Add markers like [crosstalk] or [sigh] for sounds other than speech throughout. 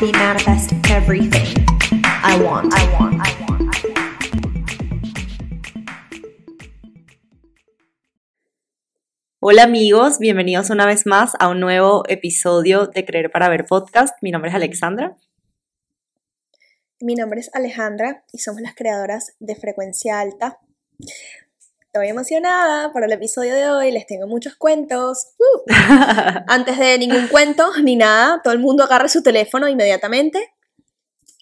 Manifest everything I want. I want. I want. Hola amigos, bienvenidos una vez más a un nuevo episodio de Creer para Ver podcast. Mi nombre es Alexandra. Mi nombre es Alejandra y somos las creadoras de Frecuencia Alta. Estoy emocionada para el episodio de hoy, les tengo muchos cuentos. Uh. [laughs] Antes de ningún cuento ni nada, todo el mundo agarre su teléfono inmediatamente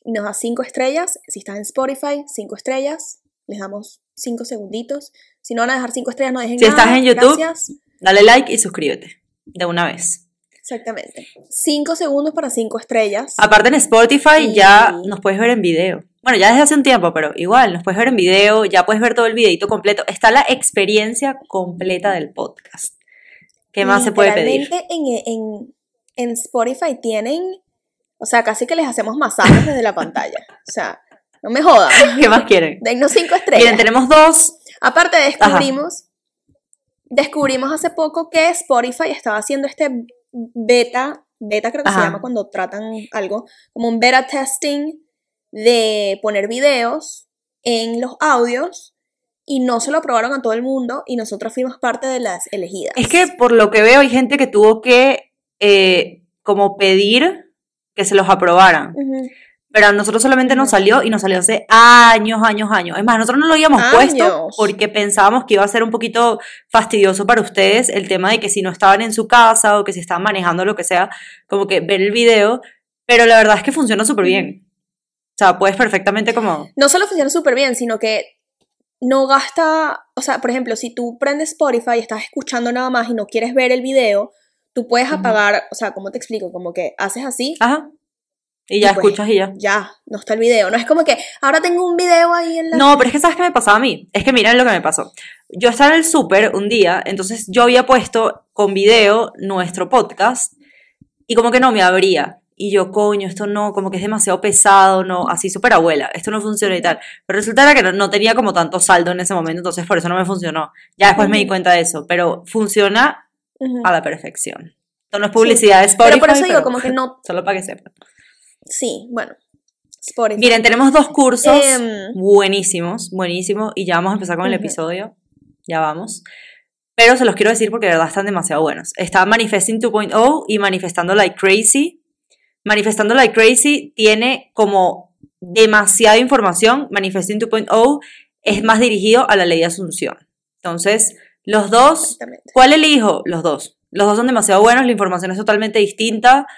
y nos da cinco estrellas. Si estás en Spotify, cinco estrellas. Les damos cinco segunditos. Si no van a dejar cinco estrellas, no dejen Si nada. estás en YouTube, Gracias. dale like y suscríbete de una vez. Exactamente. Cinco segundos para cinco estrellas. Aparte en Spotify Y- ya nos puedes ver en video. Bueno, ya desde hace un tiempo, pero igual, nos puedes ver en video, ya puedes ver todo el videito completo. Está la experiencia completa del podcast. ¿Qué más se puede pedir? En, en, en Spotify tienen, o sea, casi que les hacemos masajes desde la pantalla. O sea, no me jodan. [laughs] ¿Qué más quieren? Dennos cinco estrellas. Miren, tenemos dos. Aparte descubrimos, descubrimos hace poco que Spotify estaba haciendo este beta, beta creo que se llama cuando tratan algo, como un beta testing de poner videos en los audios y no se lo aprobaron a todo el mundo y nosotros fuimos parte de las elegidas. Es que por lo que veo hay gente que tuvo que eh, como pedir que se los aprobaran. Ujú. Pero a nosotros solamente nos salió y nos salió hace años, años, años. Es más, nosotros no lo habíamos puesto porque pensábamos que iba a ser un poquito fastidioso para ustedes el tema de que si no estaban en su casa o que si estaban manejando lo que sea, como que ver el video. Pero la verdad es que funciona súper bien. O sea, puedes perfectamente como... no solo funciona súper bien, sino que no gasta, o sea, por ejemplo, si tú prendes Spotify y estás escuchando nada más y no quieres ver el video, tú puedes apagar, o sea, ¿cómo te explico? Como que haces así, Ajá. Y ya Y pues, escuchas y ya. ya, no está el video. No es como que ahora tengo un video ahí en la... No, pero es que ¿sabes qué me pasaba a mí? Es que miren lo que me pasó. Yo estaba en el súper un día, entonces yo había puesto con video nuestro podcast y como que no me abría. Y yo, coño, esto no, como que es demasiado pesado, no, así súper abuela, esto no funciona y tal. Pero resulta era que no, no tenía como tanto saldo en ese momento, entonces por eso no me funcionó. Ya después me di cuenta de eso, pero funciona Ujú. a la perfección. Esto no es publicidad de Spotify, Pero por eso digo, como que no... Solo para que sepan. Sí, bueno, Spotify. Miren, tenemos dos cursos Em. buenísimos, buenísimos, y ya vamos a empezar con el Ujú. episodio. Ya vamos. Pero se los quiero decir porque de verdad están demasiado buenos. Está Manifesting 2.0 y Manifestando Like Crazy. Manifestando Like Crazy tiene como demasiada información. Manifesting 2.0 es más dirigido a la ley de asunción. Entonces, los dos. ¿cuál elijo? Los dos. Los dos son demasiado buenos, la información es totalmente distinta.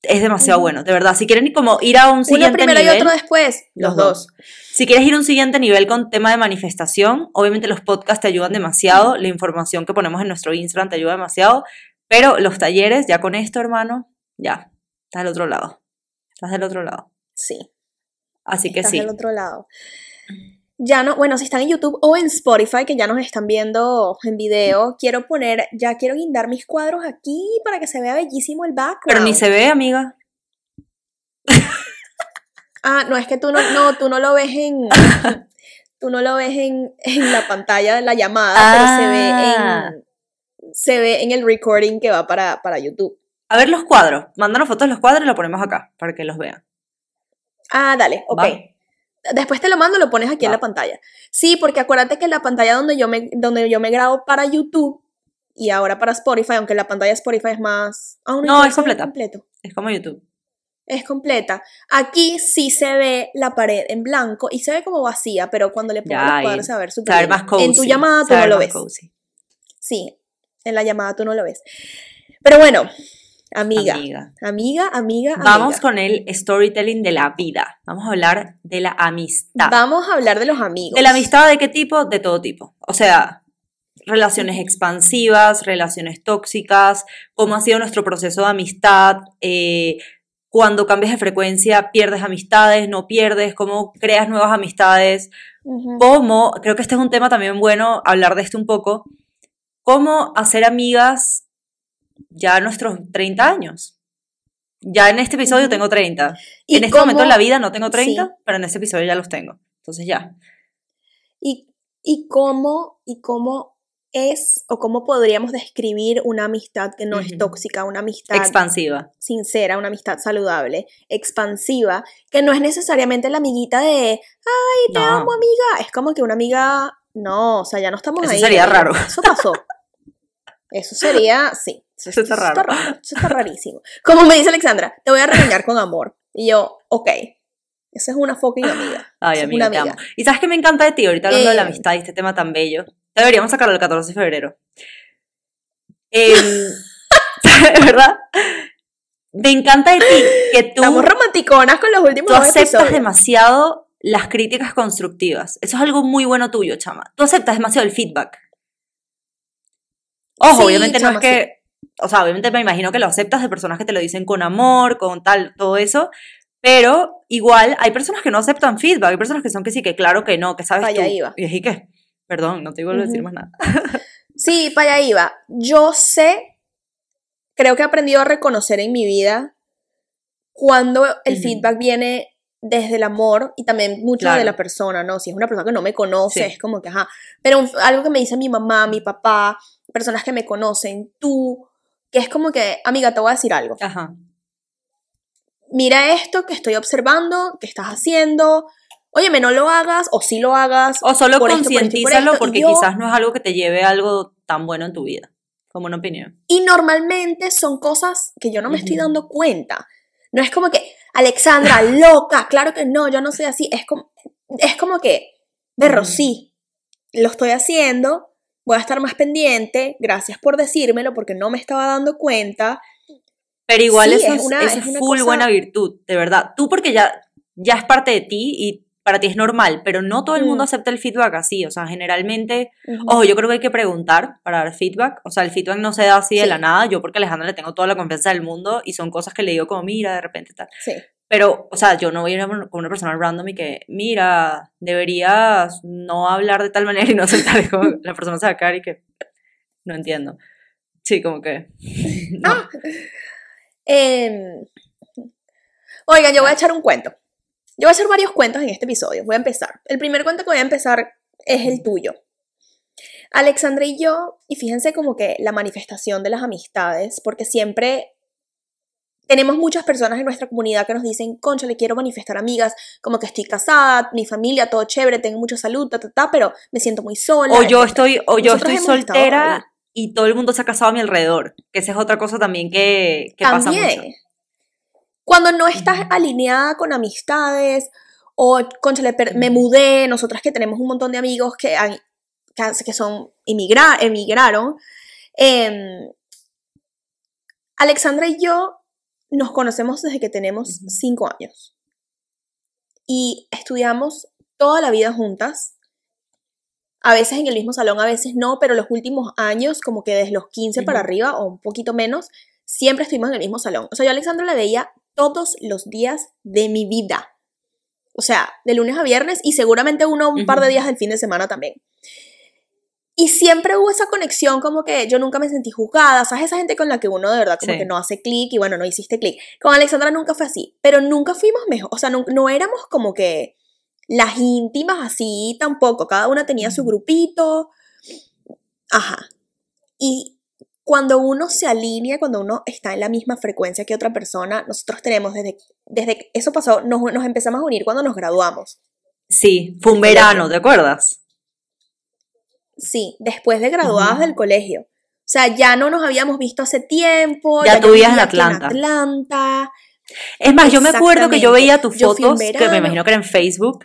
Es demasiado bueno, de verdad. Si quieren como ir a un Uno siguiente primero nivel, y otro después. Los, los dos. si quieres ir a un siguiente nivel con tema de manifestación, obviamente los podcasts te ayudan demasiado, la información que ponemos en nuestro Instagram te ayuda demasiado, pero los talleres, ya con esto, hermano, ya, estás del otro lado. Estás del otro lado. Sí. Así que estás sí. del otro lado. Ya no, bueno, si están en YouTube o en Spotify, que ya nos están viendo en video, quiero poner, ya quiero guindar mis cuadros aquí para que se vea bellísimo el background. Pero ni se ve, amiga. [laughs] Ah, no, es que tú no, no, tú no lo ves en, [laughs] tú no lo ves en, en la pantalla de la llamada, Ah. pero se ve en, se ve en el recording que va para, para YouTube. A ver los cuadros. Mándanos fotos de los cuadros y los ponemos acá para que los vean. Ah, dale, ok. ¿Va? Después te lo mando, lo pones aquí en la pantalla. Sí, porque acuérdate que la pantalla donde yo me, donde yo me grabo para YouTube y ahora para Spotify, aunque la pantalla de Spotify es más. No, es completa. completo. Es como YouTube. Es completa. Aquí sí se ve la pared en blanco y se ve como vacía, pero cuando le pongo Ya, los cuadros se va a ver súper bien. más cozy. En tu llamada tú no lo ves. cozy. Sí, en la llamada tú no lo ves. Pero bueno, amiga, Amiga. amiga, amiga, Vamos con el storytelling de la vida. Vamos a hablar de la amistad. Vamos a hablar de los amigos. ¿De la amistad de qué tipo? De todo tipo. O sea, relaciones expansivas, relaciones tóxicas, cómo ha sido nuestro proceso de amistad, eh, cuando cambias de frecuencia, pierdes amistades, no pierdes, cómo creas nuevas amistades, cómo, creo que este es un tema también bueno hablar de esto un poco, cómo hacer amigas ya nuestros 30 años. Ya en este episodio tengo 30. ¿Y en este momento en la vida no tengo 30, Sí. pero en este episodio ya los tengo. Entonces ya. y, y cómo, y cómo es o cómo podríamos describir una amistad que no es tóxica, una amistad Expansiva. sincera, una amistad saludable, expansiva, que no es necesariamente la amiguita de, ay, te No. amo amiga, es como que una amiga, no, o sea, ya no estamos Eso ahí. sería amiga. raro. Eso pasó. [laughs] Eso sería, sí. Eso está raro. Eso está rarísimo. Como me dice Alexandra, te voy a regañar con amor. Y yo, ok, esa es una fucking amiga. Ay, es amiga, una te amo. amiga. ¿Y sabes qué me encanta de ti? Ahorita hablando de la Eh. amistad y este tema tan bello. Deberíamos sacarlo el 14 de febrero. Em, [laughs] ¿Verdad? Me encanta de ti que tú, Estamos romanticonas con los últimos tú aceptas episodios. demasiado las críticas constructivas. Eso es algo muy bueno tuyo, chama. Tú aceptas demasiado el feedback. Ojo, Sí, obviamente no es que. O sea, obviamente me imagino que lo aceptas de personas que te lo dicen con amor, con tal, todo eso. Pero igual hay personas que no aceptan feedback. Hay personas que son que sí, que claro que no, que sabes Allá tú. iba. Y así que, perdón, no te vuelvo a decir más nada. [laughs] Sí, para allá iba. Yo sé, creo que he aprendido a reconocer en mi vida cuando el Ujú. feedback viene desde el amor y también mucho Claro. de la persona, ¿no? Si es una persona que no me conoce, Sí. es como que, ajá. Pero algo que me dice mi mamá, mi papá, personas que me conocen, tú, que es como que, amiga, te voy a decir algo. Ajá. Mira esto que estoy observando, que estás haciendo. Óyeme, no lo hagas, o sí lo hagas. O solo por esto, por por concientízalo porque yo- quizás no es algo que te lleve a algo tan bueno en tu vida. Como una opinión. Y normalmente son cosas que yo no me estoy Ujú. dando cuenta. No es como que, Alexandra, [laughs] loca, claro que no, yo no soy así. Es como, es como que, berro, Ujú. sí, lo estoy haciendo, voy a estar más pendiente, gracias por decírmelo porque no me estaba dando cuenta. Pero igual Sí, eso es una- eso es una full cosa- buena virtud, de verdad. Tú porque ya, ya es parte de ti y para ti es normal, pero no todo el mundo Mm. acepta el feedback así. O sea, generalmente, ojo, yo creo que hay que preguntar para dar feedback. O sea, el feedback no se da así de Sí. la nada. Yo porque a Alejandra le tengo toda la confianza del mundo y son cosas que le digo como, mira, de repente tal. Sí. Pero, o sea, yo no voy a ir con una persona random y que, mira, deberías no hablar de tal manera y no. Es como, la persona caer y que, no entiendo. Sí, como que, no. Ah. Em, oigan, yo voy a echar un cuento. Yo voy a hacer varios cuentos en este episodio. Voy a empezar. El primer cuento que voy a empezar es el tuyo. Alexandra y yo, y fíjense como que la manifestación de las amistades, porque siempre tenemos muchas personas en nuestra comunidad que nos dicen, concha, le quiero manifestar amigas, como que estoy casada, mi familia, todo chévere, tengo mucha salud, ta, ta, ta, pero me siento muy sola. O yo estoy, o yo Nosotros estoy soltera y todo el mundo se ha casado a mi alrededor. Que esa es otra cosa también que, que pasa mucho. También. Cuando no estás alineada con amistades o, conchale, per- me mudé, nosotras que tenemos un montón de amigos que, han- que, han- que son emigra- emigraron, em, Alexandra y yo nos conocemos desde que tenemos cinco años y estudiamos toda la vida juntas. A veces en el mismo salón, a veces no, pero los últimos años, como que desde los 15 para arriba o un poquito menos, siempre estuvimos en el mismo salón. O sea, yo a Alexandra la veía todos los días de mi vida. O sea, de lunes a viernes y seguramente uno un par de días del fin de semana también. Y siempre hubo esa conexión como que yo nunca me sentí juzgada, ¿sabes? Esa gente con la que uno de verdad como Sí. que no hace clic y bueno, no hiciste clic. Con Alexandra nunca fue así, pero nunca fuimos mejor, o sea, no, no éramos como que las íntimas así tampoco, cada una tenía su grupito. Ajá. Y cuando uno se alinea, cuando uno está en la misma frecuencia que otra persona, nosotros tenemos desde, desde que eso pasó, nos, nos empezamos a unir cuando nos graduamos. Sí, fue un verano, ¿te acuerdas? Sí, después de graduadas del colegio. O sea, ya no nos habíamos visto hace tiempo. Ya yo tú vivías en Atlanta. Atlanta. Es más, yo me acuerdo que yo veía tus Yo fotos, que me imagino que era en Facebook,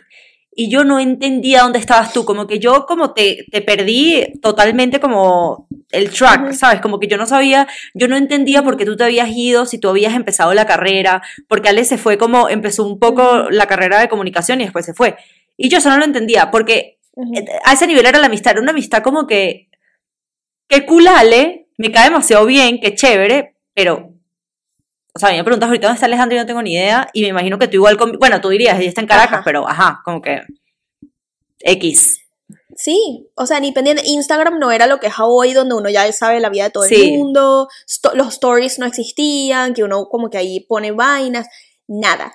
y yo no entendía dónde estabas tú, como que yo como te, te perdí totalmente como el track. ¿sabes? Como que yo no sabía, yo no entendía por qué tú te habías ido, si tú habías empezado la carrera, porque Ale se fue como, empezó un poco la carrera de comunicación y después se fue. Y yo eso no lo entendía, porque Eh, a ese nivel era la amistad, era una amistad como que, que cool Ale, me cae demasiado bien, qué chévere, pero, o sea, a mí me preguntas ahorita dónde está Alejandro y no tengo ni idea, y me imagino que tú igual, con, bueno, tú dirías, ella está en Caracas, Ajá. pero ajá, como que X. Sí, o sea, ni pendiente. Instagram no era lo que es hoy, donde uno ya sabe la vida de todo Sí. el mundo. sto- los stories no existían, que uno como que ahí pone vainas, nada.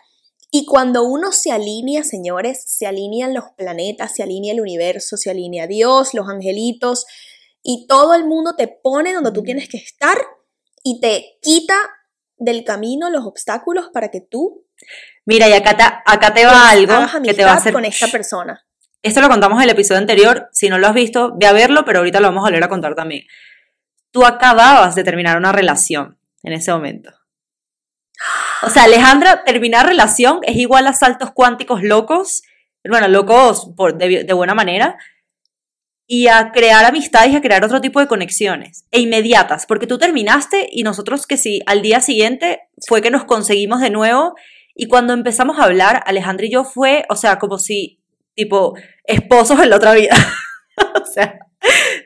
Y cuando uno se alinea, señores, se alinean los planetas, se alinea el universo, se alinea Dios, los angelitos, y todo el mundo te pone donde tú tienes que estar y te quita del camino los obstáculos para que tú Mira, y acá te, acá te va algo que te va a hacer... con esta persona. Esto lo contamos en el episodio anterior. Si no lo has visto, ve a verlo, pero ahorita lo vamos a volver a contar también. Tú acababas de terminar una relación en ese momento. O sea, Alejandra, terminar relación es igual a saltos cuánticos locos, bueno, locos por, de, de buena manera, y a crear amistades y a crear otro tipo de conexiones, e inmediatas, porque tú terminaste y nosotros que sí, al día siguiente fue que nos conseguimos de nuevo, y cuando empezamos a hablar, Alejandra y yo fue, o sea, como si, tipo, esposos en la otra vida. [laughs] o sea,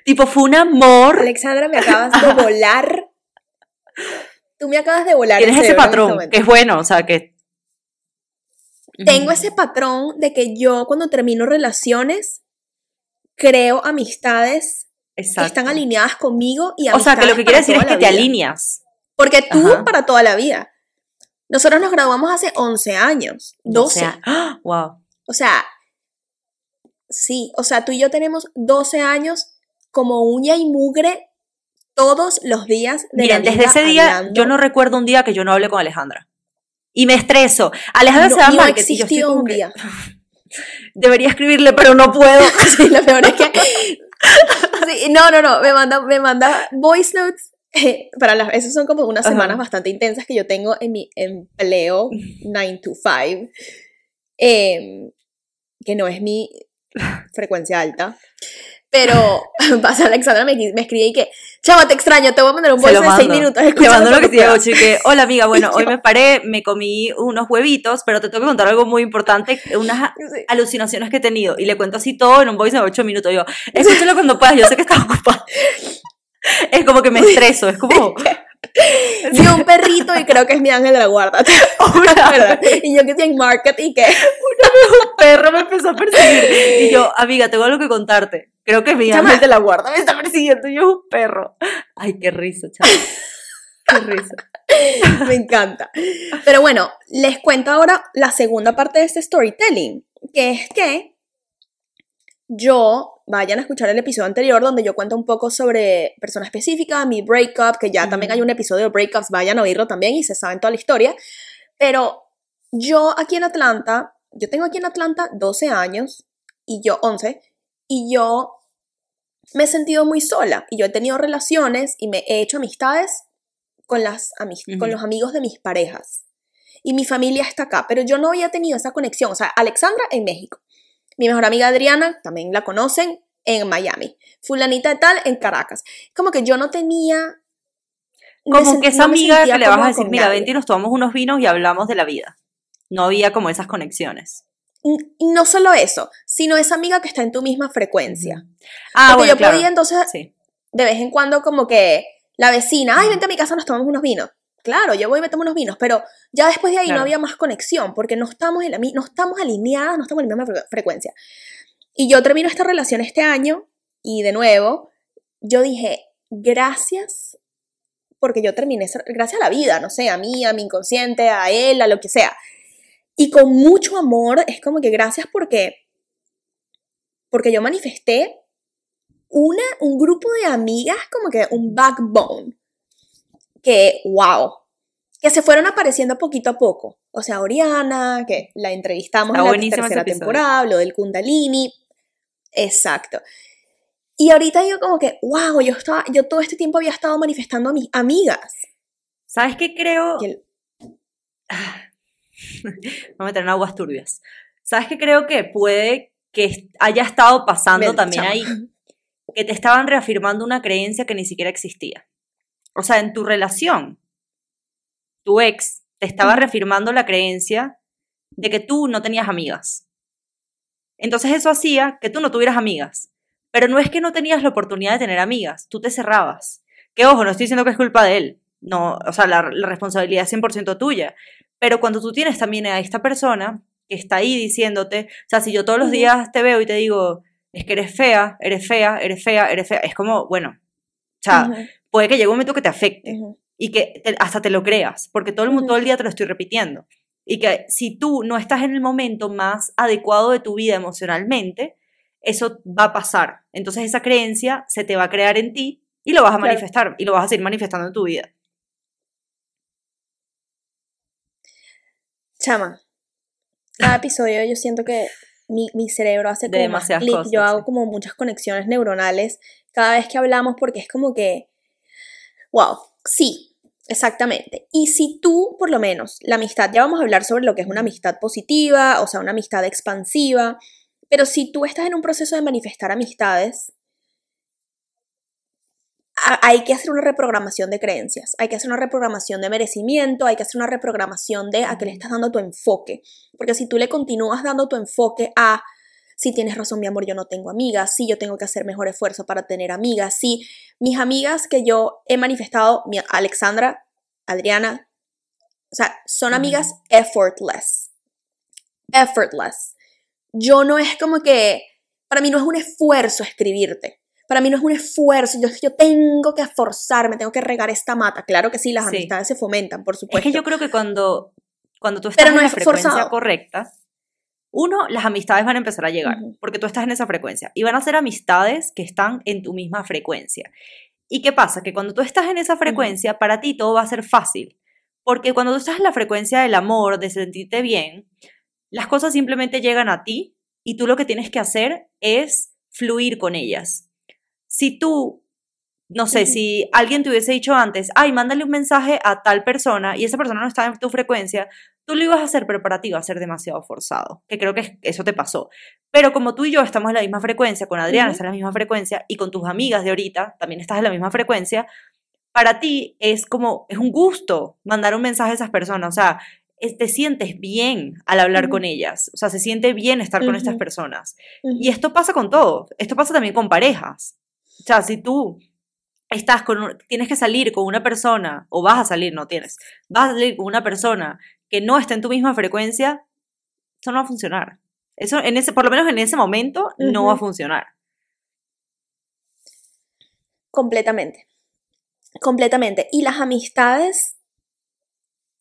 tipo, fue un amor. Alexandra, me acabas de [laughs] volar. Tú me acabas de volar. el Tienes ese este patrón, que es bueno, o sea, que... Tengo ese patrón de que yo cuando termino relaciones creo amistades que están alineadas conmigo y O sea, que lo que quiere decir es que te vida. alineas. Porque tú Ajá. para toda la vida. Nosotros nos graduamos hace 11 años, 12. O sea, ¡ah! wow. O sea, sí, o sea, tú y yo tenemos 12 años como uña y mugre todos los días de Miren, la desde vida ese día hablando. yo no recuerdo un día que yo no hablé con Alejandra. Y me estreso. Alejandra no, se da no existido como un que, día. [laughs] Debería escribirle, pero no puedo. [laughs] Sí, lo peor es que. [laughs] Sí, no, no, no. Me manda, me manda voice notes. eh, para las, esas son como unas Ajá. semanas bastante intensas que yo tengo en mi empleo 9 to 5. em, que no es mi frecuencia alta. Pero [laughs] pasa Alexandra me, me escribe y que, chava, te extraño, te voy a mandar un voice de 6 mando. minutos. Te mando lo que te digo, puedas". chique. [laughs] Hola amiga, bueno, hoy me paré, me comí unos huevitos, pero te tengo que contar algo muy importante, unas [laughs] Sí. alucinaciones que he tenido. Y le cuento así todo en un voice de 8 minutos. Yo, escúchalo cuando puedas, yo sé que estás ocupada. Es como que me estreso, es como... Vi un perrito y creo que es mi ángel de la guarda. Y yo que estoy en market y que. un perro me empezó a perseguir. Y yo, amiga, tengo algo que contarte. Creo que mi ángel de la guarda me está persiguiendo y yo es un perro. Ay, qué risa, chaval. [laughs] Qué risa. Me encanta. Pero bueno, les cuento ahora la segunda parte de este storytelling, que es que yo, vayan a escuchar el episodio anterior donde yo cuento un poco sobre persona específica, mi breakup, que ya también hay un episodio de breakups, vayan a oírlo también y se saben toda la historia. Pero yo aquí en Atlanta, yo tengo aquí en Atlanta 12 años y yo 11, y yo me he sentido muy sola y yo he tenido relaciones y me he hecho amistades con, las amis- Ujú. con los amigos de mis parejas. Y mi familia está acá, pero yo no había tenido esa conexión. O sea, Alexandra en México. Mi mejor amiga Adriana, también la conocen, en Miami. Fulanita de tal, en Caracas. Como que yo no tenía... Como que esa no amiga que le vas a decir, mira, nadie. vente y nos tomamos unos vinos y hablamos de la vida. No había como esas conexiones. Y no solo eso, sino esa amiga que está en tu misma frecuencia. Ah, Porque bueno, yo claro. podía entonces Sí. de vez en cuando como que la vecina, ay, vente a mi casa, nos tomamos unos vinos. Claro, yo voy y me tomo unos vinos, pero ya después de ahí Claro. no había más conexión, porque no estamos, en la, no estamos alineadas, no estamos en la misma fre- frecuencia. Y yo termino esta relación este año, y de nuevo, yo dije, gracias, porque yo terminé, gracias a la vida, no sé, a mí, a mi inconsciente, a él, a lo que sea. Y con mucho amor, es como que gracias porque, porque yo manifesté una, un grupo de amigas, como que un backbone, que, wow, que se fueron apareciendo poquito a poco. O sea, Oriana, que la entrevistamos Está en la tercera temporada, lo del Kundalini, exacto. Y ahorita digo como que, wow, yo, estaba, yo todo este tiempo había estado manifestando a mis amigas. ¿Sabes qué creo? El- [laughs] Vamos a meter en aguas turbias. ¿Sabes qué creo que puede que haya estado pasando también ahí? Que te estaban reafirmando una creencia que ni siquiera existía. O sea, en tu relación, tu ex te estaba reafirmando la creencia de que tú no tenías amigas. Entonces eso hacía que tú no tuvieras amigas. Pero no es que no tenías la oportunidad de tener amigas, tú te cerrabas. Que ojo, no estoy diciendo que es culpa de él. No, o sea, la, la responsabilidad es 100% tuya. Pero cuando tú tienes también a esta persona que está ahí diciéndote, o sea, si yo todos los días te veo y te digo, es que eres fea, eres fea, eres fea, eres fea, es como, bueno, o sea, Ujú, puede que llegue un momento que te afecte y que te- hasta te lo creas, porque todo el, mundo todo el día te lo estoy repitiendo. Y que si tú no estás en el momento más adecuado de tu vida emocionalmente, eso va a pasar. Entonces esa creencia se te va a crear en ti y lo vas a Claro. manifestar y lo vas a seguir manifestando en tu vida. Chama, cada episodio yo siento que mi, mi cerebro hace De como más clic, cosas, yo hago sí. como muchas conexiones neuronales cada vez que hablamos porque es como que, wow, sí, exactamente. Y si tú, por lo menos, la amistad, ya vamos a hablar sobre lo que es una amistad positiva, o sea, una amistad expansiva, pero si tú estás en un proceso de manifestar amistades, hay que hacer una reprogramación de creencias, hay que hacer una reprogramación de merecimiento, hay que hacer una reprogramación de a qué le estás dando tu enfoque. Porque si tú le continúas dando tu enfoque a, si tienes razón, mi amor, yo no tengo amigas, sí, yo tengo que hacer mejor esfuerzo para tener amigas, sí, mis amigas que yo he manifestado, mi Alexandra, Adriana, o sea, son amigas effortless. Effortless. Yo no es como que, para mí no es un esfuerzo escribirte. Para mí no es un esfuerzo, yo, yo tengo que esforzarme, tengo que regar esta mata. Claro que sí, las Sí. amistades se fomentan, por Es supuesto. que yo creo que cuando, cuando tú estás Pero no en la es frecuencia forzado. correcta, uno, las amistades van a empezar a llegar, porque tú estás en esa frecuencia. Y van a ser amistades que están en tu misma frecuencia. ¿Y qué pasa? Que cuando tú estás en esa frecuencia, para ti todo va a ser fácil. Porque cuando tú estás en la frecuencia del amor, de sentirte bien, las cosas simplemente llegan a ti y tú lo que tienes que hacer es fluir con ellas. Si tú, no sé, si alguien te hubiese dicho antes, ay, mándale un mensaje a tal persona y esa persona no está en tu frecuencia, tú lo ibas a hacer, pero para ti va a ser demasiado forzado, que creo que es- eso te pasó. Pero como tú y yo estamos en la misma frecuencia, con Adriana Ujú. estás en la misma frecuencia y con tus amigas de ahorita también estás en la misma frecuencia, para ti es como, es un gusto mandar un mensaje a esas personas, o sea, es- te sientes bien al hablar con ellas, o sea, se siente bien estar con estas personas. Y esto pasa con todo, esto pasa también con parejas. O sea, si tú estás con, tienes que salir con una persona, o vas a salir, no tienes, vas a salir con una persona que no está en tu misma frecuencia, eso no va a funcionar. Eso, en ese, por lo menos en ese momento, no va a funcionar. Completamente. Completamente. Y las amistades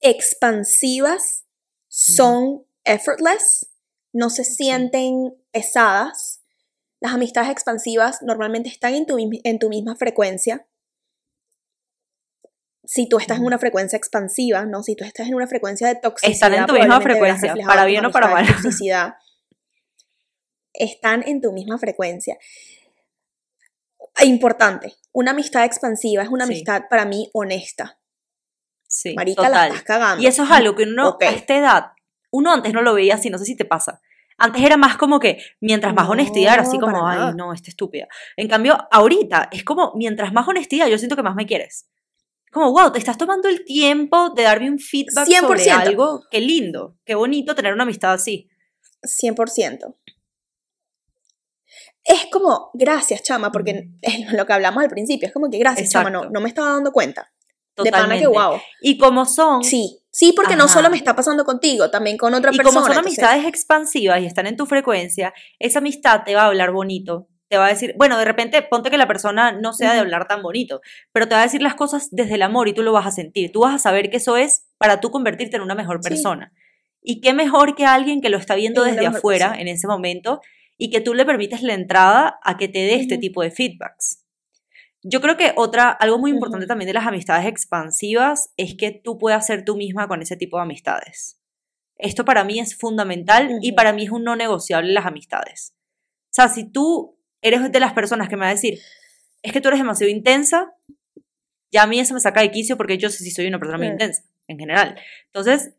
expansivas son effortless, no se sienten pesadas. Las amistades expansivas normalmente están en tu, en tu misma frecuencia. Si tú estás en una frecuencia expansiva, ¿no? Si tú estás en una frecuencia de toxicidad, Están en tu misma frecuencia, para bien o para mal. [laughs] Toxicidad. Están en tu misma frecuencia. Importante, una amistad expansiva es una Sí. amistad para mí honesta. Sí, Marica, la estás cagando. Y eso es algo que uno a esta edad, uno antes no lo veía así, no sé si te pasa. Antes era más como que mientras más No, honestidad era así como, ay, nada. no, esta estúpida. En cambio, ahorita es como, mientras más honestidad, yo siento que más me quieres. Como, wow, te estás tomando el tiempo de darme un feedback sobre 100%. algo. Qué lindo, qué bonito tener una amistad así. 100%. Es como, gracias, chama, porque [laughs] es lo que hablamos al principio, es como que gracias, chama, no, Exacto. no me estaba dando cuenta. De pana Totalmente. que wow. Y como son, Sí, sí, porque no solo me está pasando contigo, también con otra y persona. como son entonces- amistades expansivas y están en tu frecuencia, esa amistad te va a hablar bonito. Te va a decir, bueno, de repente ponte que la persona no sea de hablar tan bonito, pero te va a decir las cosas desde el amor y tú lo vas a sentir. Tú vas a saber que eso es para tú convertirte en una mejor Sí. persona. Y qué mejor que alguien que lo está viendo desde afuera persona. en ese momento y que tú le permites la entrada a que te dé este tipo de feedbacks. Yo creo que otra, algo muy importante también de las amistades expansivas es que tú puedas ser tú misma con ese tipo de amistades. Esto para mí es fundamental y para mí es un no negociable las amistades. O sea, si tú eres de las personas que me va a decir, es que tú eres demasiado intensa, ya a mí eso me saca de quicio porque yo sé si soy una persona muy intensa, en general. Entonces,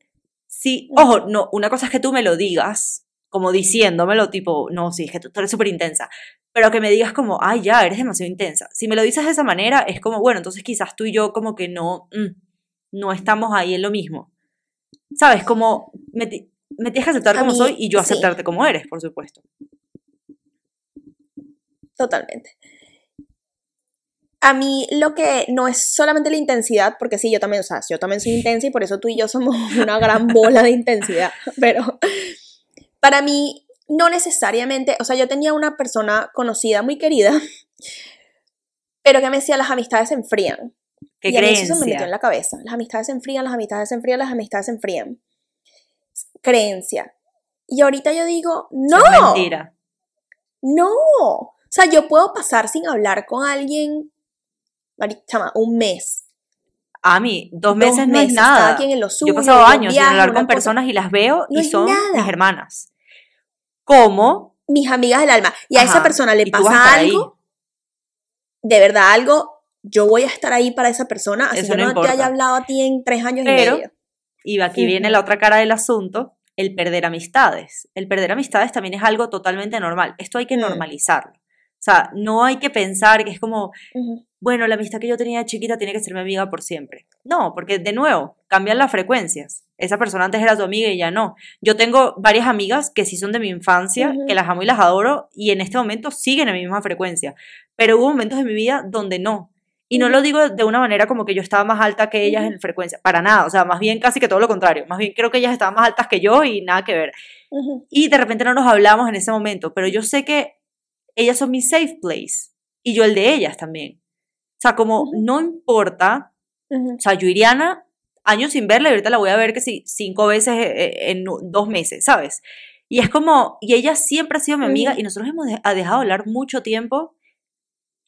sí, ojo, no, una cosa es que tú me lo digas, como diciéndomelo, tipo, no, sí, es que tú, tú eres súper intensa, pero que me digas como, ay, ya, eres demasiado intensa. Si me lo dices de esa manera, es como, bueno, entonces quizás tú y yo como que no, mm, no estamos ahí en lo mismo. ¿Sabes? Como me, me tienes que aceptar A como mí, soy y yo sí. aceptarte como eres, por supuesto. Totalmente. A mí lo que no es solamente la intensidad, porque sí, yo también, o sea, yo también soy intensa y por eso tú y yo somos una gran bola de intensidad, [laughs] pero para mí no necesariamente, o sea, yo tenía una persona conocida muy querida, [laughs] pero que me decía las amistades se enfrían. ¿Qué y a mí eso se me metió en la cabeza. Las amistades se enfrían, las amistades se enfrían, las amistades se enfrían. Creencia. Y ahorita yo digo, no, es mentira. No. O sea, yo puedo pasar sin hablar con alguien, chama, un mes. A mí, dos Dos meses no es meses, cada nada. quien en lo Yo suyo, he pasado años sin viaje, hablar una con cosa. personas y las veo No y son nada. mis hermanas. ¿Cómo? Mis amigas del alma. Y a esa persona le pasa estar ahí. algo, de verdad algo, yo voy a estar ahí para esa persona, así Eso que no no, te haya hablado a ti en tres años Pero- y medio. Y aquí viene Ujú. la otra cara del asunto, el perder amistades. El perder amistades también es algo totalmente normal. Esto hay que normalizarlo. O sea, no hay que pensar que es como, Ujú. Bueno, la amistad que yo tenía de chiquita tiene que ser mi amiga por siempre. No, porque de nuevo, cambian las frecuencias. Esa persona antes era tu amiga y ya no. Yo tengo varias amigas que sí son de mi infancia, que las amo y las adoro, y en este momento siguen en mi misma frecuencia. Pero hubo momentos de mi vida donde no. Y no lo digo de una manera como que yo estaba más alta que ellas en frecuencia, para nada. O sea, más bien casi que todo lo contrario. Más bien creo que ellas estaban más altas que yo y nada que ver. Y de repente no nos hablamos en ese momento, pero yo sé que ellas son mi safe place y yo el de ellas también. O sea, como Ujú. no importa, Ujú. o sea, yo Iriana, años sin verla y ahorita la voy a ver que sí, cinco veces eh, eh, en dos meses, ¿sabes? Y es como, y ella siempre ha sido mi amiga y nosotros hemos de- ha dejado de hablar mucho tiempo.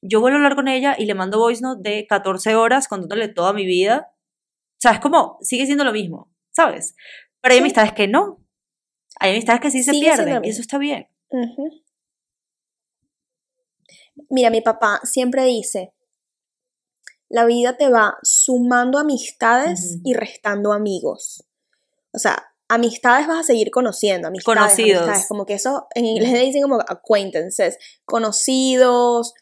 Yo vuelvo a hablar con ella y le mando voice note de 14 horas contándole toda mi vida. O sea, es como, sigue siendo lo mismo, ¿sabes? Pero hay Sí. amistades que no. Hay amistades que sí se Sigue pierden y eso está bien. Ujú. Mira, mi papá siempre dice, la vida te va sumando amistades Ujú. y restando amigos. O sea, amistades vas a seguir conociendo, amistades, Conocidos. amistades, como que eso en inglés le dicen como acquaintances, conocidos,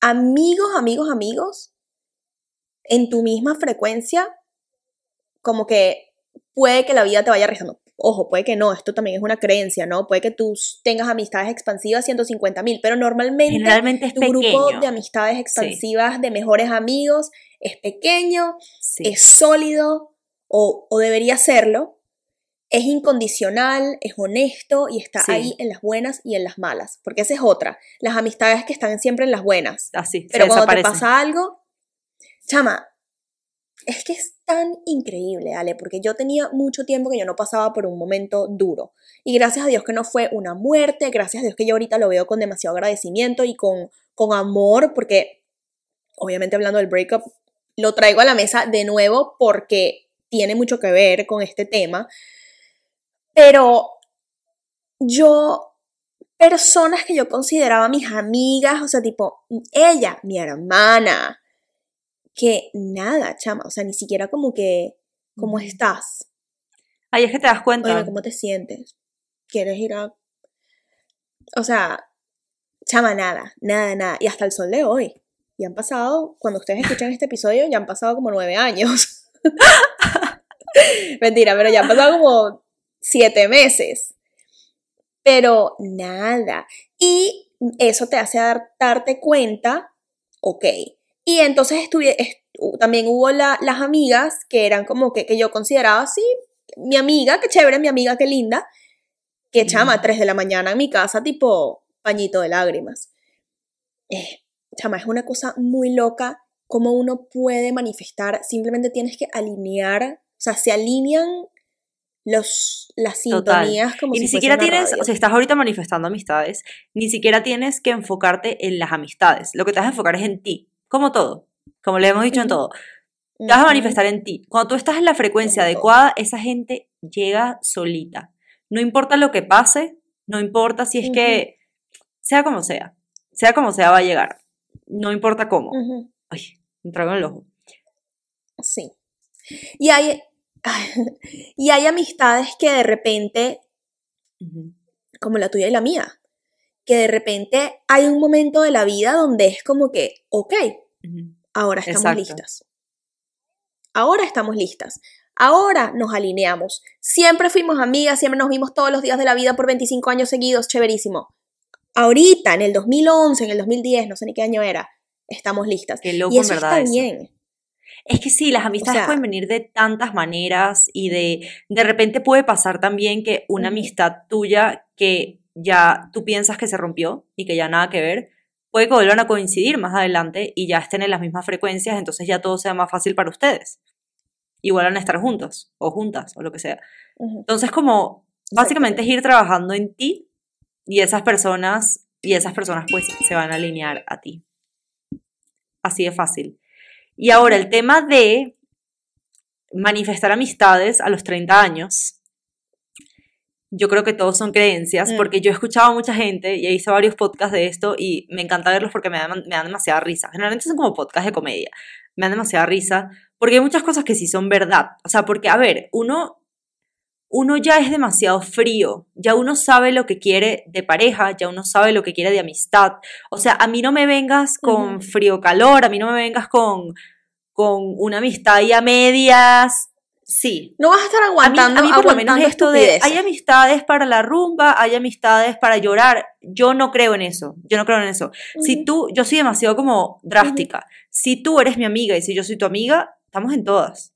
amigos, amigos, amigos, en tu misma frecuencia, como que puede que la vida te vaya restando. Ojo, puede que no, esto también es una creencia, ¿no? Puede que tú tengas amistades expansivas 150 mil, pero normalmente es tu grupo de amistades expansivas, de mejores amigos, es pequeño, Sí. es sólido, o, o debería serlo, es incondicional, es honesto y está Sí. ahí en las buenas y en las malas. Porque esa es otra. Las amistades que están siempre en las buenas. Así, Pero cuando te pasa algo, chama, es que es tan increíble, Ale, porque yo tenía mucho tiempo que yo no pasaba por un momento duro. Y gracias a Dios que no fue una muerte, gracias a Dios que yo ahorita lo veo con demasiado agradecimiento y con, con amor, porque obviamente hablando del breakup, lo traigo a la mesa de nuevo porque tiene mucho que ver con este tema. Pero yo, personas que yo consideraba mis amigas, o sea, tipo, ella, mi hermana, que nada, chama, o sea, ni siquiera como que, ¿cómo estás? Ahí es que te das cuenta. Oye, ¿cómo te sientes? ¿Quieres ir a...? O sea, chama, nada, nada, nada. Y hasta el sol de hoy. Y han pasado, cuando ustedes escuchan este episodio, ya han pasado como nueve años. [laughs] Mentira, pero ya han pasado como siete meses. Pero nada. Y eso te hace dar- darte cuenta, ok. Y entonces estuve, est- también hubo la- las amigas que eran como que, que yo consideraba así, mi amiga, qué chévere, mi amiga, qué linda, que chama, Ujú. 3 de la mañana en mi casa, tipo pañito de lágrimas. Eh, chama, es una cosa muy loca cómo uno puede manifestar, simplemente tienes que alinear, o sea, se alinean los, las Total. sintonías como Y si ni siquiera una tienes, radio. o sea, estás ahorita manifestando amistades, ni siquiera tienes que enfocarte en las amistades. Lo que te vas a enfocar es en ti, como todo, como le hemos dicho en todo. Te vas a manifestar en ti. Cuando tú estás en la frecuencia adecuada, esa gente llega solita. No importa lo que pase, no importa si es que, sea como sea, sea como sea, va a llegar. No importa cómo. Ay, me trago en el ojo. Sí. Y hay, [laughs] y hay amistades que de repente, como la tuya y la mía, que de repente hay un momento de la vida donde es como que, ok, ahora estamos Exacto. listas. Ahora estamos listas. Ahora nos alineamos. Siempre fuimos amigas, siempre nos vimos todos los días de la vida por 25 años seguidos, chéverísimo. Ahorita, en el 2011, en el 2010, no sé ni qué año era, estamos listas. Qué loco y eso verdad está eso. bien. Es que sí, las amistades sea- pueden venir de tantas maneras y de, de repente puede pasar también que una amistad tuya que ya tú piensas que se rompió y que ya nada que ver, puede que vuelvan a coincidir más adelante y ya estén en las mismas frecuencias, entonces ya todo sea más fácil para ustedes. Y vuelvan a estar juntos o juntas o lo que sea. Entonces como básicamente es ir trabajando en ti y esas personas y esas personas pues se van a alinear a ti. Así de fácil. Y ahora el tema de manifestar amistades a los 30 años. Yo creo que todos son creencias, Mm. porque yo he escuchado a mucha gente y hice varios podcasts de esto y me encanta verlos porque me dan, me dan demasiada risa. Generalmente son como podcasts de comedia. Me dan demasiada risa porque hay muchas cosas que sí son verdad. O sea, porque, a ver, uno, uno ya es demasiado frío, ya uno sabe lo que quiere de pareja, ya uno sabe lo que quiere de amistad. O sea, a mí no me vengas con frío calor, a mí no me vengas con, con una amistad y a medias. Sí, No vas a estar a mí, aguantando a mí por lo menos aguantando esto de hay amistades para la rumba, hay amistades para llorar, yo no creo en eso, yo no creo en eso. Si tú, yo soy demasiado como drástica, si tú eres mi amiga y si yo soy tu amiga, estamos en todas.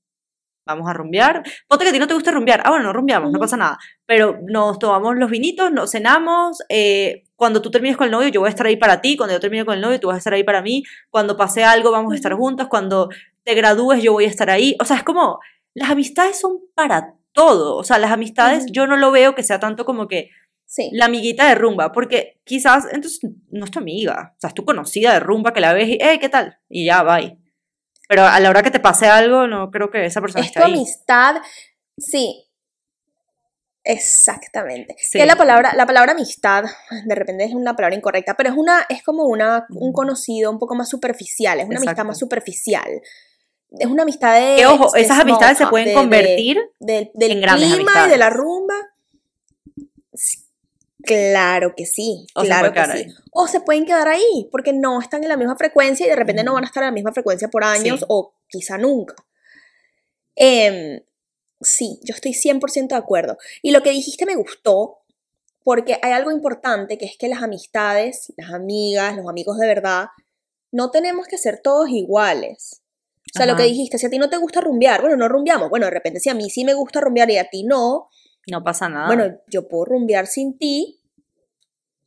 Vamos a rumbear. Ponte que a ti no te gusta rumbear. Ah, bueno, no rumbeamos, no pasa nada. Pero nos tomamos los vinitos, nos cenamos. eh, cuando tú termines con el novio, yo voy a estar ahí para ti. Cuando yo termine con el novio, tú vas a estar ahí para mí. Cuando pase algo, vamos a estar juntos. Cuando te gradúes, yo voy a estar ahí. O sea, es como, las amistades son para todo. O sea, las amistades, yo no lo veo que sea tanto como que Sí. la amiguita de rumba, porque quizás entonces no es tu amiga, o sea, es tu conocida de rumba que la ves y, hey, ¿qué tal? Y ya, bye. Pero a la hora que te pase algo, no creo que esa persona Es tu esté ahí. amistad. Sí. Exactamente. Sí. Que la palabra, la palabra amistad, de repente es una palabra incorrecta, pero es una, es como una, un conocido un poco más superficial, es una amistad más superficial. Es una amistad de. Que ojo, de esas amistades se pueden de- de- convertir del en grandes clima y amistades. de la rumba. Claro que sí, O se claro que sí. ahí. O se pueden quedar ahí porque no están en la misma frecuencia y de repente no van a estar en la misma frecuencia por años Sí. o quizá nunca. Em, sí, yo estoy 100% de acuerdo. Y lo que dijiste me gustó porque hay algo importante que es que las amistades, las amigas, los amigos de verdad, no tenemos que ser todos iguales. O sea, lo que dijiste, si a ti no te gusta rumbear, bueno, no rumbeamos. Bueno, de repente si a mí sí me gusta rumbear y a ti no, No pasa nada. bueno, yo puedo rumbear sin ti,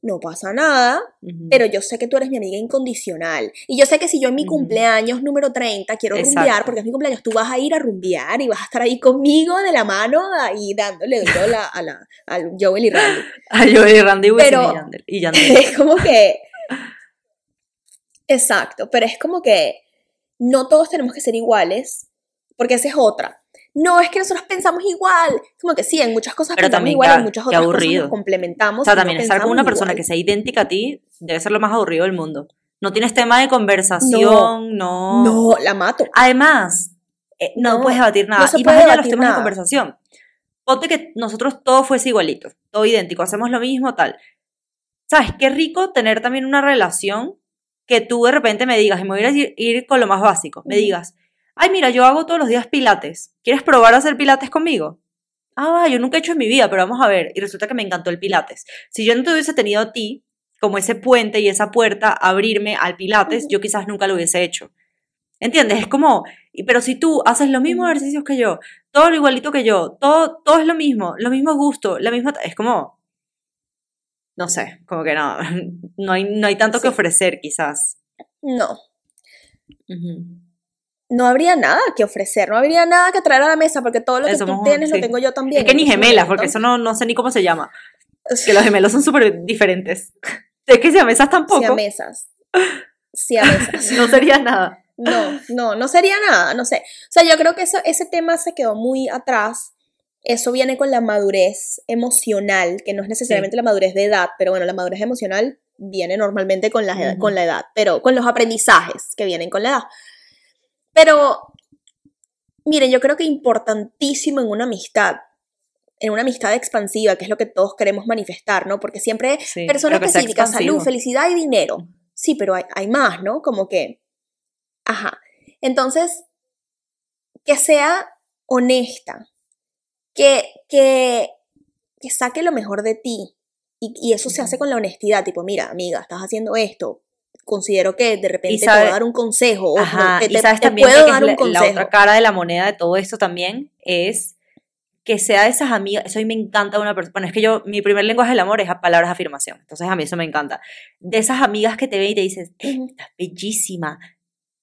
no pasa nada, Ujú. pero yo sé que tú eres mi amiga incondicional. Y yo sé que si yo en mi cumpleaños número 30 quiero Exacto. rumbear, porque es mi cumpleaños, tú vas a ir a rumbear y vas a estar ahí conmigo de la mano, ahí dándole a la, a la, al Joel y Randy. [laughs] Ay, yo y Randy Pero- y. Y [laughs] Yandel. es como que... Exacto, pero es como que no todos tenemos que ser iguales, porque esa es otra. No es que nosotros pensamos igual, como que sí, en muchas cosas Pero pensamos también igual, en muchas otras cosas aburrido. nos complementamos. O sea, y no también estar con una pensamos persona igual. que sea idéntica a ti debe ser lo más aburrido del mundo. No tienes tema de conversación, no. No, la mato. Además, eh, no, No, puedes debatir nada. no y más allá de los temas de nada. conversación. Ponte que nosotros todo fuese igualito, todo idéntico, hacemos lo mismo, tal. ¿Sabes? Qué rico tener también una relación que tú de repente me digas, y me voy a ir, ir con lo más básico, me digas, ay, mira, yo hago todos los días pilates. ¿Quieres probar a hacer pilates conmigo? Ah, yo nunca he hecho en mi vida, pero vamos a ver. Y resulta que me encantó el pilates. Si yo no te hubiese tenido a ti, como ese puente y esa puerta, abrirme al pilates, yo quizás nunca lo hubiese hecho. ¿Entiendes? Es como, pero si tú haces los mismos ejercicios que yo, todo lo igualito que yo, todo, todo es lo mismo, los mismos gustos, la misma, es como, no sé, como que no, [laughs] no hay, no hay tanto que ofrecer quizás. No, no habría nada que ofrecer, no habría nada que traer a la mesa, porque todo lo que Eso tú tienes sí. lo tengo yo también. Es que ni gemelas, momento. porque eso no, no sé ni cómo se llama, [laughs] que los gemelos son súper diferentes. Es que si a mesas tampoco, Siamesas. Siamesas. [laughs] no sería nada. No, no, no sería nada, no sé. O sea, yo creo que eso, ese tema se quedó muy atrás. Eso viene con la madurez emocional, que no es necesariamente la madurez de edad, pero bueno, la madurez emocional viene normalmente con la, edad- con la edad, pero con los aprendizajes que vienen con la edad. Pero, miren, yo creo que importantísimo en una amistad, en una amistad expansiva, que es lo que todos queremos manifestar, ¿no? Porque siempre Sí, personas que específicas, salud, felicidad y dinero. Sí, pero hay, hay más, ¿no? Como que, ajá. Entonces, que sea honesta, que, que, que saque lo mejor de ti. Y, y eso se hace con la honestidad, tipo, mira, amiga, estás haciendo esto. Considero que de repente te sabe- puedo dar un consejo. o Ajá, te, y sabes te también puedo que dar un la, la consejo. otra cara de la moneda de todo esto también es que sea de esas amigas, eso a mí me encanta una persona, bueno, es que yo, mi primer lenguaje del amor es a palabras de afirmación, entonces a mí eso me encanta, de esas amigas que te ven y te dicen, estás bellísima,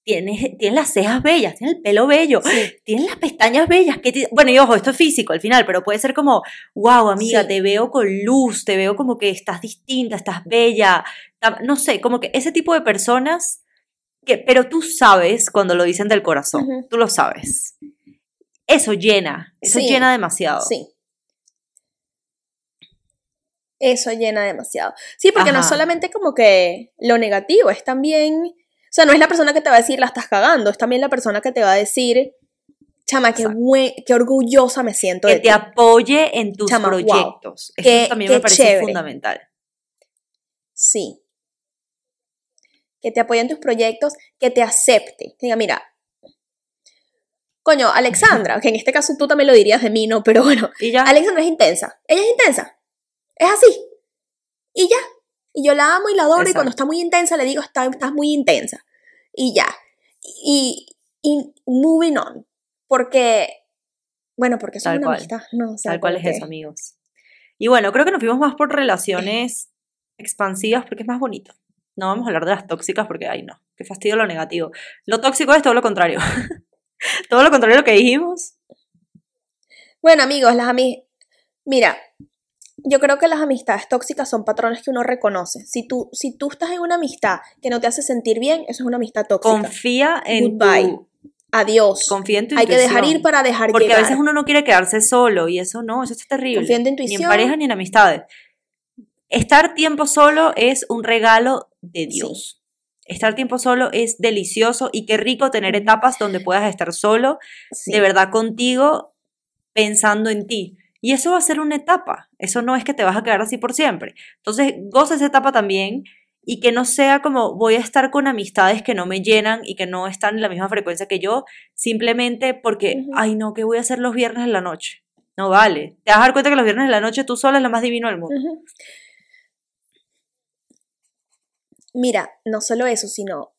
tienes, tienes las cejas bellas, tienes el pelo bello, Sí. tienes las pestañas bellas. Que te- Bueno, y ojo, esto es físico al final, pero puede ser como, wow, amiga, Sí. te veo con luz, te veo como que estás distinta, estás bella. No sé, como que ese tipo de personas, que, pero tú sabes cuando lo dicen del corazón, tú lo sabes. Eso llena, eso Sí. llena demasiado. Sí. Eso llena demasiado. Sí, porque no es solamente como que lo negativo, es también, sea, no es la persona que te va a decir la estás cagando, es también la persona que te va a decir, chama, qué, qué orgullosa me siento que de te ti. apoye en tus Chama, wow. proyectos. Qué- Eso también qué me parece chévere. fundamental. Sí. Que te apoye en tus proyectos, que te acepte. Que Diga, mira, coño, Alexandra, [laughs] que en este caso tú también lo dirías de mí, ¿no? Pero bueno, Y ya. Alexandra es intensa. Ella es intensa. Es así. Y ya. Y yo la amo y la adoro. Y cuando está muy intensa, le digo, "Está- estás muy intensa. Y ya. Y, y moving on. Porque, bueno, porque es una cual. amistad. No, o sea, Tal cual es que- eso, amigos. Y bueno, creo que nos fuimos más por relaciones [clears throat] expansivas porque es más bonito. No vamos a hablar de las tóxicas porque, ay, no, qué fastidio lo negativo. Lo tóxico es todo lo contrario. [laughs] todo lo contrario de lo que dijimos. Bueno, amigos, las ami- Mira, yo creo que las amistades tóxicas son patrones que uno reconoce. Si tú, si tú estás en una amistad que no te hace sentir bien, eso es una amistad tóxica. Confía en Goodbye. tu, Adiós. confía en tu Hay que dejar intuición. ir para dejar Porque llegar. a veces uno no quiere quedarse solo y eso no, eso es terrible. Confía en tu Ni en intuición. pareja ni en amistades. Estar tiempo solo es un regalo de Dios. Estar tiempo solo es delicioso y qué rico tener etapas donde puedas estar solo, Sí. de verdad contigo, pensando en ti. Y eso va a ser una etapa. Eso no es que te vas a quedar así por siempre. Entonces, goza esa etapa también y que no sea como voy a estar con amistades que no me llenan y que no están en la misma frecuencia que yo, simplemente porque, ay no, ¿qué voy a hacer los viernes en la noche? No vale. Te vas a dar cuenta que los viernes en la noche tú sola es lo más divino del mundo. Mira, no solo eso, sino...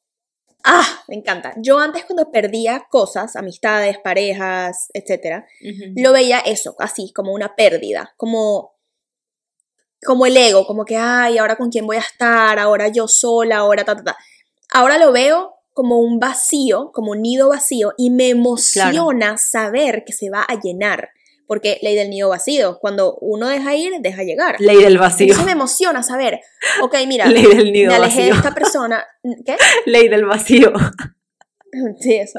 Ah, me encanta. Yo antes cuando perdía cosas, amistades, parejas, etcétera, lo veía eso, así, como una pérdida, como, como el ego, como que, ay, ahora con quién voy a estar, ahora yo sola, ahora ta, ta, ta. Ahora lo veo como un vacío, como un nido vacío, y me emociona saber que se va a llenar, porque ley del nido vacío, cuando uno deja ir, deja llegar. Ley del vacío. Entonces me emociona saber, ok, mira, [laughs] Ley del nido me alejé de vacío. esta persona, ¿qué? [laughs] Ley del vacío. [laughs] Sí, eso.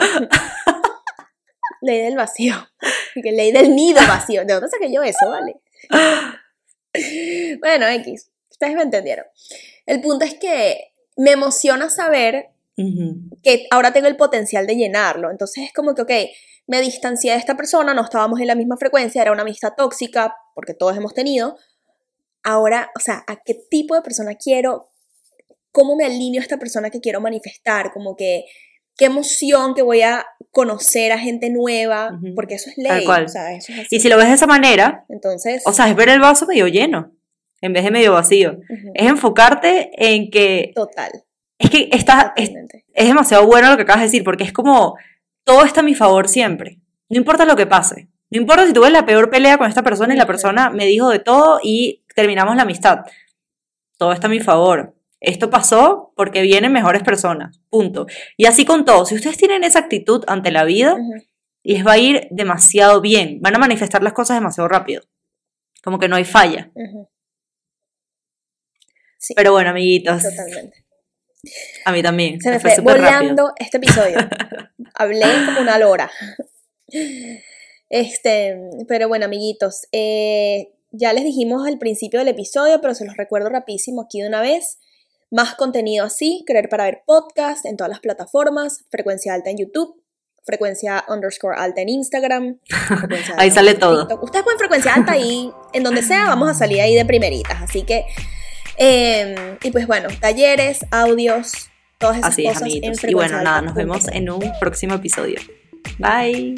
ley del vacío. Ley del nido vacío. ¿De dónde saqué yo eso, vale? Bueno, X. Ustedes me entendieron. El punto es que me emociona saber Ujú. que ahora tengo el potencial de llenarlo. Entonces es como que, ok, me distancié de esta persona, no estábamos en la misma frecuencia, era una amistad tóxica, porque todos hemos tenido. Ahora, o sea, ¿a qué tipo de persona quiero? ¿Cómo me alineo a esta persona que quiero manifestar? Como que, qué emoción que voy a conocer a gente nueva, porque eso es ley. cual. O sea, eso es. Y si lo ves de esa manera, Entonces, o sea, es ver el vaso medio lleno en vez de medio vacío. Es enfocarte en que total. es que está, es, es demasiado bueno lo que acabas de decir, porque es como todo está a mi favor siempre. No importa lo que pase. No importa si tuve la peor pelea con esta persona y la persona me dijo de todo y terminamos la amistad. Todo está a mi favor. Esto pasó porque vienen mejores personas. Punto. Y así con todo. Si ustedes tienen esa actitud ante la vida, les va a ir demasiado bien. Van a manifestar las cosas demasiado rápido. Como que no hay falla. Sí, Pero bueno, amiguitos, totalmente. A mí también. Se me fue fue súper rápido. volando este episodio. [laughs] Hablé como una lora. Este, pero bueno, amiguitos, eh, ya les dijimos al principio del episodio, pero se los recuerdo rapidísimo aquí de una vez. Más contenido así, Creer para ver podcast en todas las plataformas, frecuencia alta en YouTube, frecuencia underscore alta en Instagram. [laughs] frecuencia Ahí alta sale todo. TikTok. Ustedes ponen frecuencia alta ahí, en donde sea, vamos a salir ahí de primeritas. Así que, eh, y pues bueno, talleres, audios, todas esas Así cosas. Es, amiguitos. En y bueno, nada, nos vemos en un próximo episodio. Bye.